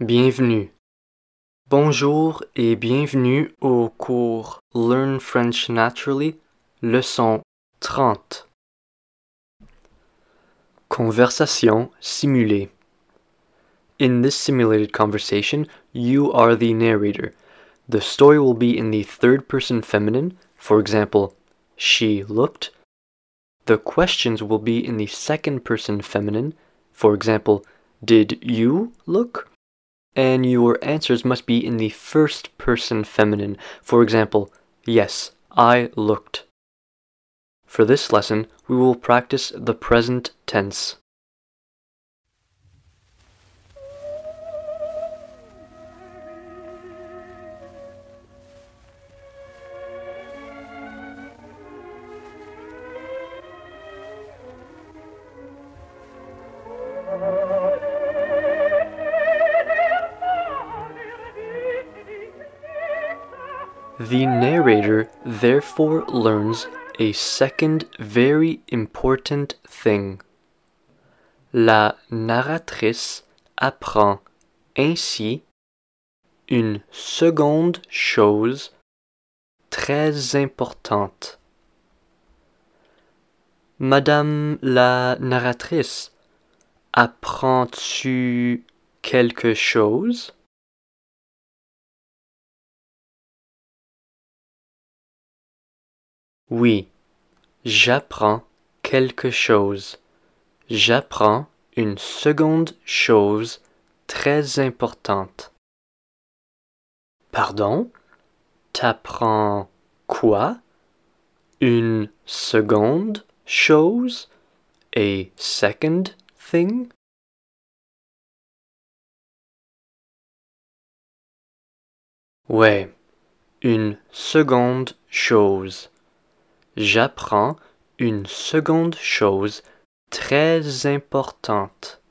Bienvenue. Bonjour et bienvenue au cours Learn French Naturally, leçon 30. Conversation simulée. In this simulated conversation, you are the narrator. The story will be in the third person feminine, for example, she looked. The questions will be in the second person feminine, for example, did you look? And your answers must be in the first person feminine, for example, yes, I looked. For this lesson, we will practice the present tense. The narrator therefore learns a second very important thing. La narratrice apprend ainsi une seconde chose très importante. Madame la narratrice, apprends-tu quelque chose? Oui, j'apprends quelque chose. J'apprends une seconde chose très importante. Pardon? T'apprends quoi? Une seconde chose? A second thing? Ouais, une seconde chose. J'apprends une seconde chose très importante.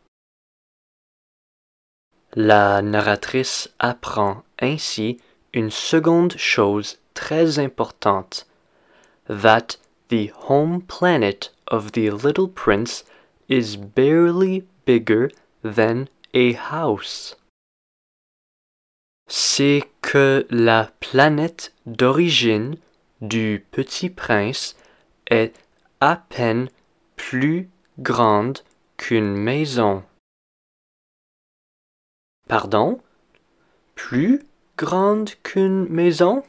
La narratrice apprend ainsi une seconde chose très importante, that the home planet of the little prince is barely bigger than a house. C'est que la planète d'origine du petit prince est à peine plus grande qu'une maison. Pardon? Plus grande qu'une maison?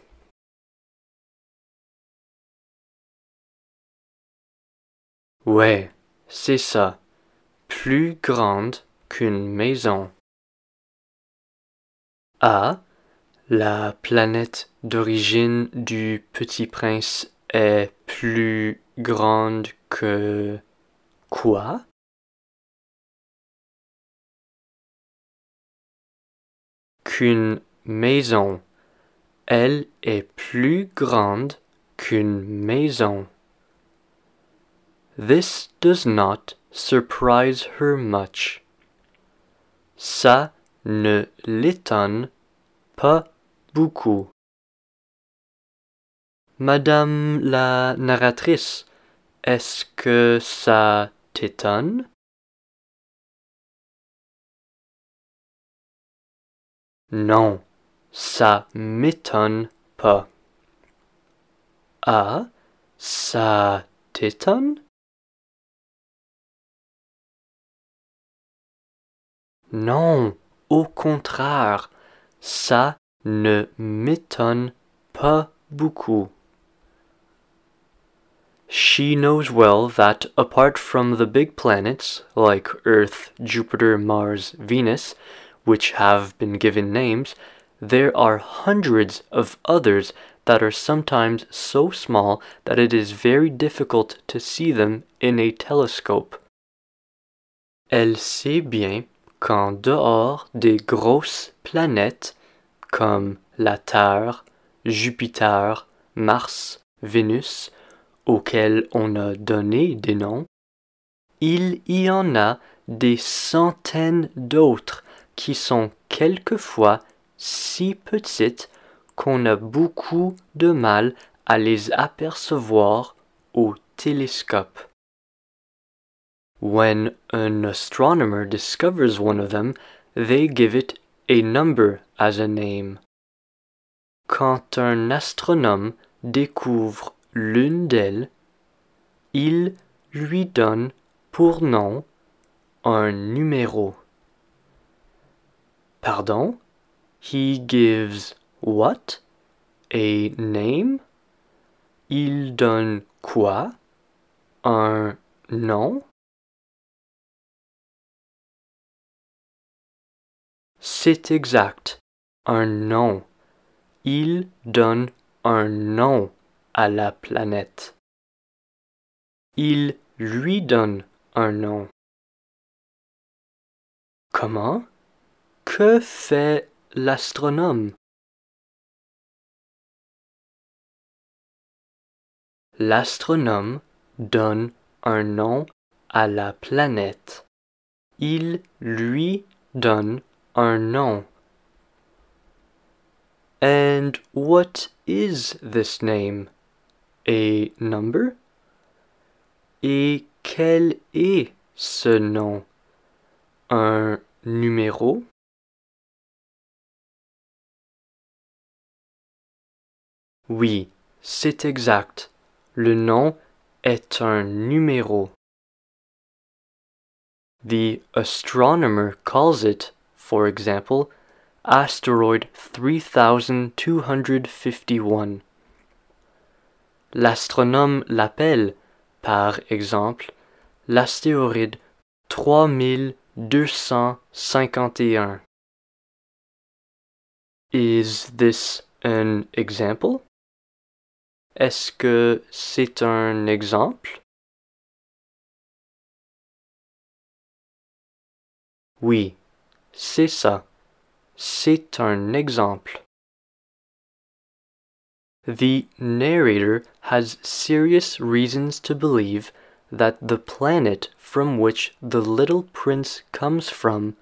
Ouais, c'est ça. Plus grande qu'une maison. Ah, la planète d'origine du petit prince est plus grande que quoi? Qu'une maison. Elle est plus grande qu'une maison. This does not surprise her much. Ça ne l'étonne pas beaucoup. Madame la narratrice, est-ce que ça t'étonne? Non, ça m'étonne pas. Ah, ça t'étonne? Non, au contraire, ça ne m'étonne pas beaucoup. She knows well that apart from the big planets like Earth, Jupiter, Mars, Venus, which have been given names, there are hundreds of others that are sometimes so small that it is very difficult to see them in a telescope. Elle sait bien qu'en dehors des grosses planètes comme la Terre, Jupiter, Mars, Vénus, auxquelles on a donné des noms, il y en a des centaines d'autres qui sont quelquefois si petites qu'on a beaucoup de mal à les apercevoir au télescope. When an astronomer discovers one of them, they give it a number as a name. Quand un astronome découvre l'une d'elles, il lui donne pour nom un numéro. Pardon? He gives what? A name? Il donne quoi? Un nom? C'est exact. Un nom. Il donne un nom à la planète. Il lui donne un nom. Comment? Que fait l'astronome? L'astronome donne un nom à la planète. Il lui donne nom. And what is this name? A number? Et quel est ce nom? Un numéro? Oui, c'est exact. Le nom est un numéro. The astronomer calls it, for example, asteroid 3251. L'astronome l'appelle, par exemple, l'astéroïde 3251. Is this an example? Est-ce que c'est un exemple? Oui, c'est ça. C'est un exemple. The narrator has serious reasons to believe that the planet from which the little prince comes from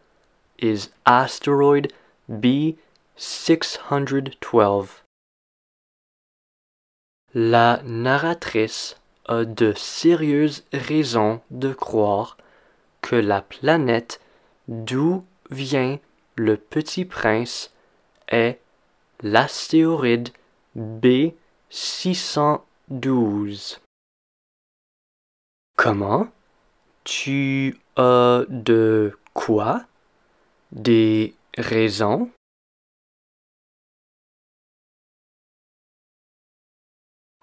is asteroid B612. La narratrice a de sérieuses raisons de croire que la planète d'où vient le petit prince est l'astéroïde B612. Comment? Tu as de quoi? Des raisons?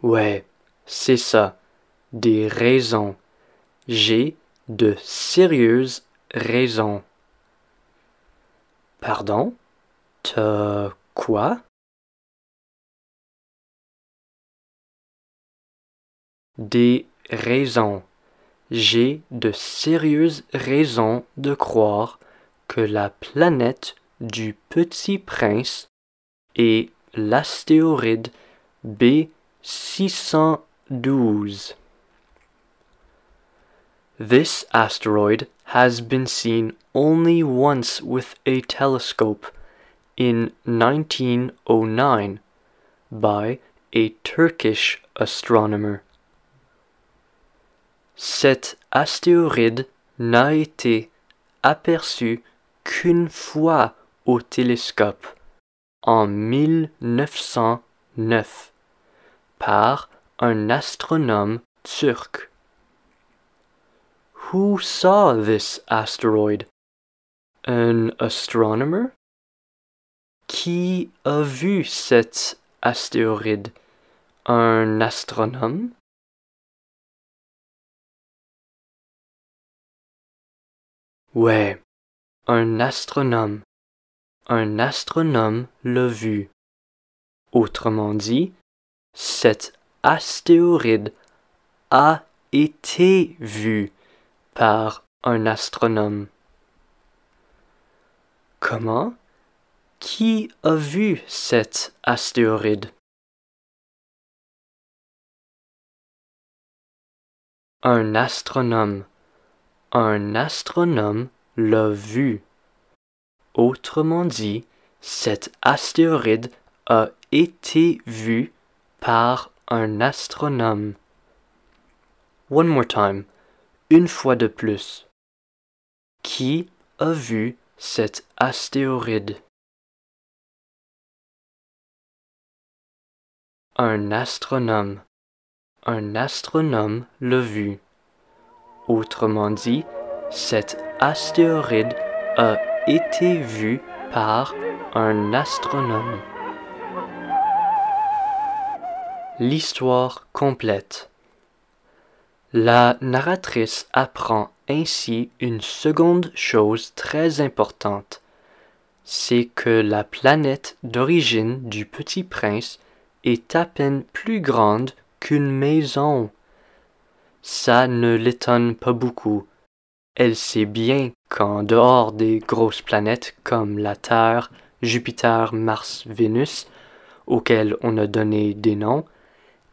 Ouais, c'est ça. Des raisons. J'ai de sérieuses raisons. Pardon? T'as quoi? Des raisons. J'ai de sérieuses raisons de croire que la planète du Petit Prince est l'astéroïde B 612. This asteroid has been seen only once with a telescope in 1909 by a Turkish astronomer. Cet astéroïde n'a été aperçu qu'une fois au télescope en 1909 par un astronome turc. Who saw this asteroid? An astronomer? Qui a vu cet astéroïde? Un astronome? Ouais, un astronome. Un astronome l'a vu. Autrement dit, cet astéroïde a été vu par un astronome. Comment? Qui a vu cet astéroïde? Un astronome. Un astronome l'a vu. Autrement dit, cet astéroïde a été vu par un astronome. One more time, une fois de plus. Qui a vu cet astéroïde? Un astronome. Un astronome l'a vu. Autrement dit, cet astéroïde a été vu par un astronome. L'histoire complète. La narratrice apprend ainsi une seconde chose très importante. C'est que la planète d'origine du petit prince est à peine plus grande qu'une maison. Ça ne l'étonne pas beaucoup. Elle sait bien qu'en dehors des grosses planètes comme la Terre, Jupiter, Mars, Vénus, auxquelles on a donné des noms,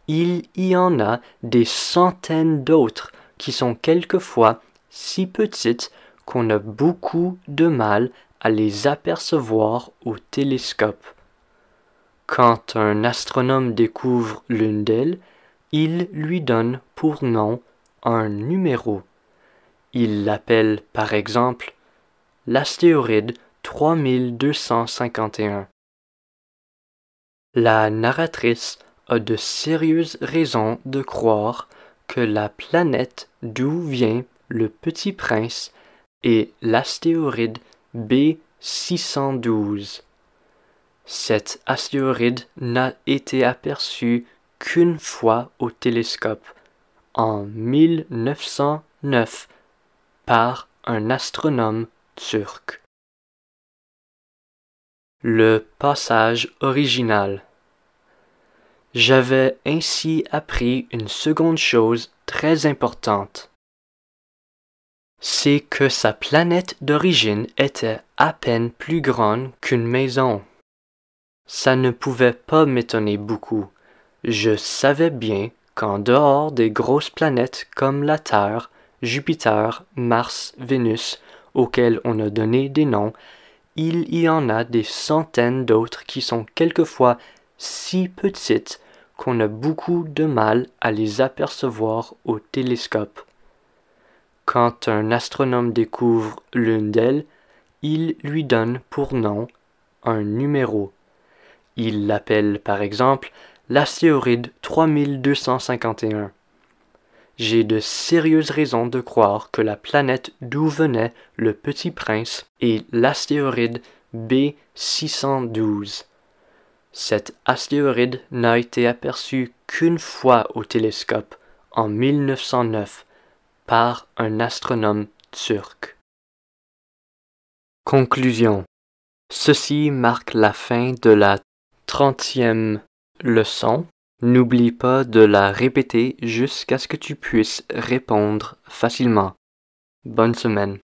il y en a des centaines d'autres qui sont quelquefois si petites qu'on a beaucoup de mal à les apercevoir au télescope. Quand un astronome découvre l'une d'elles, il lui donne pour nom un numéro. Il l'appelle par exemple l'astéroïde 3251. La narratrice a de sérieuses raisons de croire que la planète d'où vient le petit prince est l'astéroïde B612. Cet astéroïde n'a été aperçu qu'une fois au télescope, en 1909, par un astronome turc. Le passage original j'avais ainsi appris une seconde chose très importante. C'est que sa planète d'origine était à peine plus grande qu'une maison. Ça ne pouvait pas m'étonner beaucoup. Je savais bien qu'en dehors des grosses planètes comme la Terre, Jupiter, Mars, Vénus, auxquelles on a donné des noms, il y en a des centaines d'autres qui sont quelquefois si petites qu'on a beaucoup de mal à les apercevoir au télescope. Quand un astronome découvre l'une d'elles, il lui donne pour nom un numéro. Il l'appelle par exemple l'astéroïde 3251. J'ai de sérieuses raisons de croire que la planète d'où venait le petit prince est l'astéroïde B612. Cet astéroïde n'a été aperçu qu'une fois au télescope, en 1909, par un astronome turc. Conclusion. Ceci marque la fin de la trentième leçon. N'oublie pas de la répéter jusqu'à ce que tu puisses répondre facilement. Bonne semaine.